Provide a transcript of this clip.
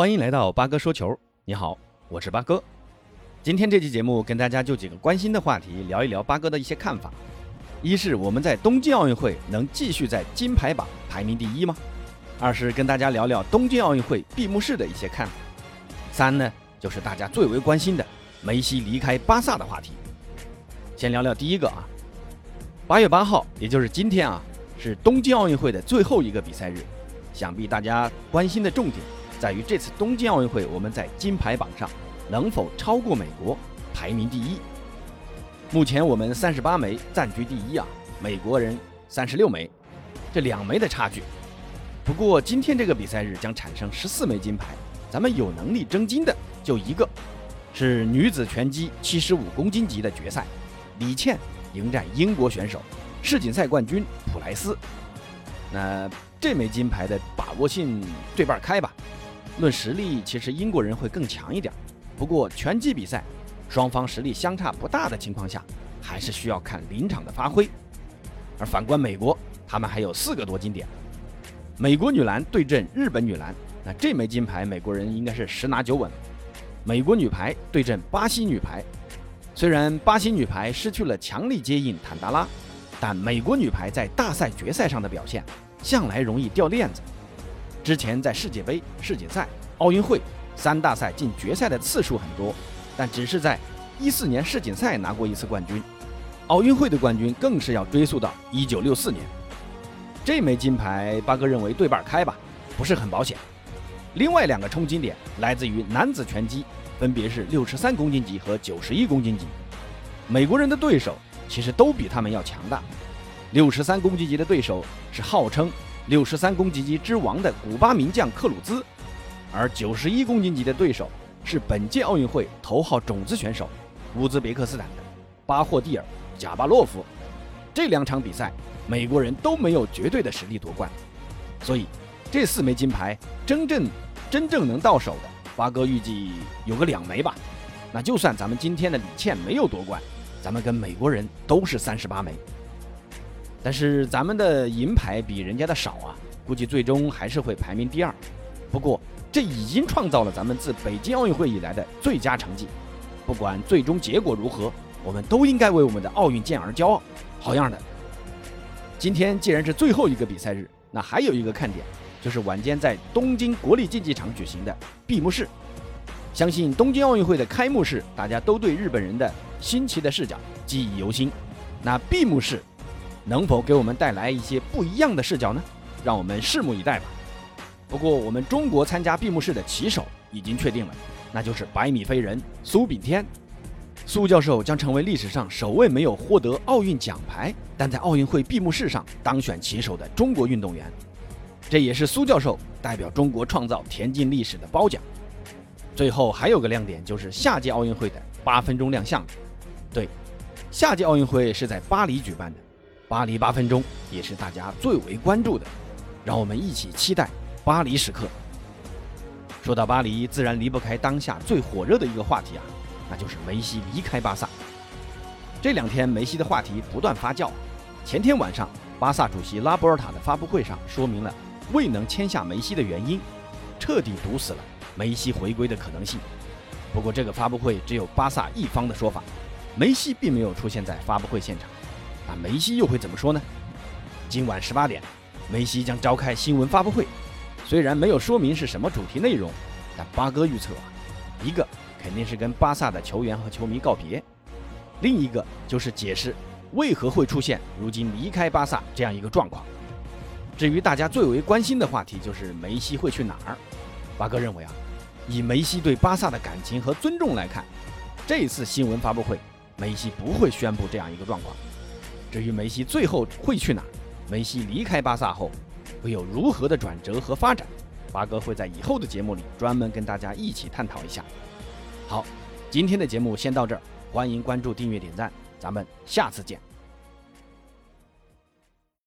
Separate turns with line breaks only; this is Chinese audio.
欢迎来到八哥说球。你好，我是八哥。今天这期节目跟大家就几个关心的话题聊一聊八哥的一些看法。一是我们在东京奥运会能继续在金牌榜排名第一吗？二是跟大家聊聊东京奥运会闭幕式的一些看法。三呢，就是大家最为关心的梅西离开巴萨的话题。先聊聊第一个啊，八月八号，也就是今天啊，是东京奥运会的最后一个比赛日。想必大家关心的重点在于这次东京奥运会我们在金牌榜上能否超过美国排名第一。目前我们三十八枚暂居第一啊，美国人三十六枚，这两枚的差距。不过今天这个比赛日将产生十四枚金牌，咱们有能力争金的就一个，是女子拳击七十五公斤级的决赛，李倩迎战英国选手世锦赛冠军普莱斯。那这枚金牌的把握性对半开吧。论实力，其实英国人会更强一点。不过拳击比赛。双方实力相差不大的情况下，还是需要看临场的发挥。而反观美国，他们还有四个夺金点。美国女篮对阵日本女篮，那这枚金牌美国人应该是十拿九稳。美国女排对阵巴西女排，虽然巴西女排失去了强力接应坦达拉，但美国女排在大赛决赛上的表现向来容易掉链子。之前在世界杯、世锦赛、奥运会三大赛进决赛的次数很多。但只是在一四年世锦赛拿过一次冠军，奥运会的冠军更是要追溯到一九六四年。这枚金牌，八哥认为对半开吧，不是很保险。另外两个冲金点来自于男子拳击，分别是六十三公斤级和九十一公斤级。美国人的对手其实都比他们要强大。六十三公斤级的对手是号称六十三公斤级之王的古巴名将克鲁兹，而九十一公斤级的对手。是本届奥运会头号种子选手，乌兹别克斯坦的巴霍蒂尔·贾巴洛夫。这两场比赛，美国人都没有绝对的实力夺冠，所以这四枚金牌真正真正能到手的，八哥预计有个两枚吧。那就算咱们今天的李倩没有夺冠，咱们跟美国人都是三十八枚。但是咱们的银牌比人家的少啊，估计最终还是会排名第二。不过。这已经创造了咱们自北京奥运会以来的最佳成绩。不管最终结果如何，我们都应该为我们的奥运健儿骄傲。好样的！今天既然是最后一个比赛日，那还有一个看点，就是晚间在东京国立竞技场举行的闭幕式。相信东京奥运会的开幕式，大家都对日本人的新奇的视角记忆犹新。那闭幕式能否给我们带来一些不一样的视角呢？让我们拭目以待吧。不过，我们中国参加闭幕式的旗手已经确定了，那就是百米飞人苏炳添。苏教授将成为历史上首位没有获得奥运奖牌，但在奥运会闭幕式上当选旗手的中国运动员。这也是苏教授代表中国创造田径历史的褒奖。最后还有个亮点，就是下届奥运会的八分钟亮相。对，下届奥运会是在巴黎举办的，巴黎八分钟也是大家最为关注的。让我们一起期待。巴黎时刻。说到巴黎，自然离不开当下最火热的一个话题啊，那就是梅西离开巴萨。这两天梅西的话题不断发酵。前天晚上，巴萨主席拉波尔塔的发布会上说明了未能签下梅西的原因，彻底堵死了梅西回归的可能性。不过这个发布会只有巴萨一方的说法，梅西并没有出现在发布会现场。那梅西又会怎么说呢？今晚十八点，梅西将召开新闻发布会。虽然没有说明是什么主题内容，但八哥预测啊，一个肯定是跟巴萨的球员和球迷告别，另一个就是解释为何会出现如今离开巴萨这样一个状况。至于大家最为关心的话题，就是梅西会去哪儿？八哥认为啊，以梅西对巴萨的感情和尊重来看，这次新闻发布会，梅西不会宣布这样一个状况。至于梅西最后会去哪，梅西离开巴萨后。会有如何的转折和发展？八哥会在以后的节目里专门跟大家一起探讨一下。好，今天的节目先到这儿，欢迎关注、订阅、点赞，咱们下次见。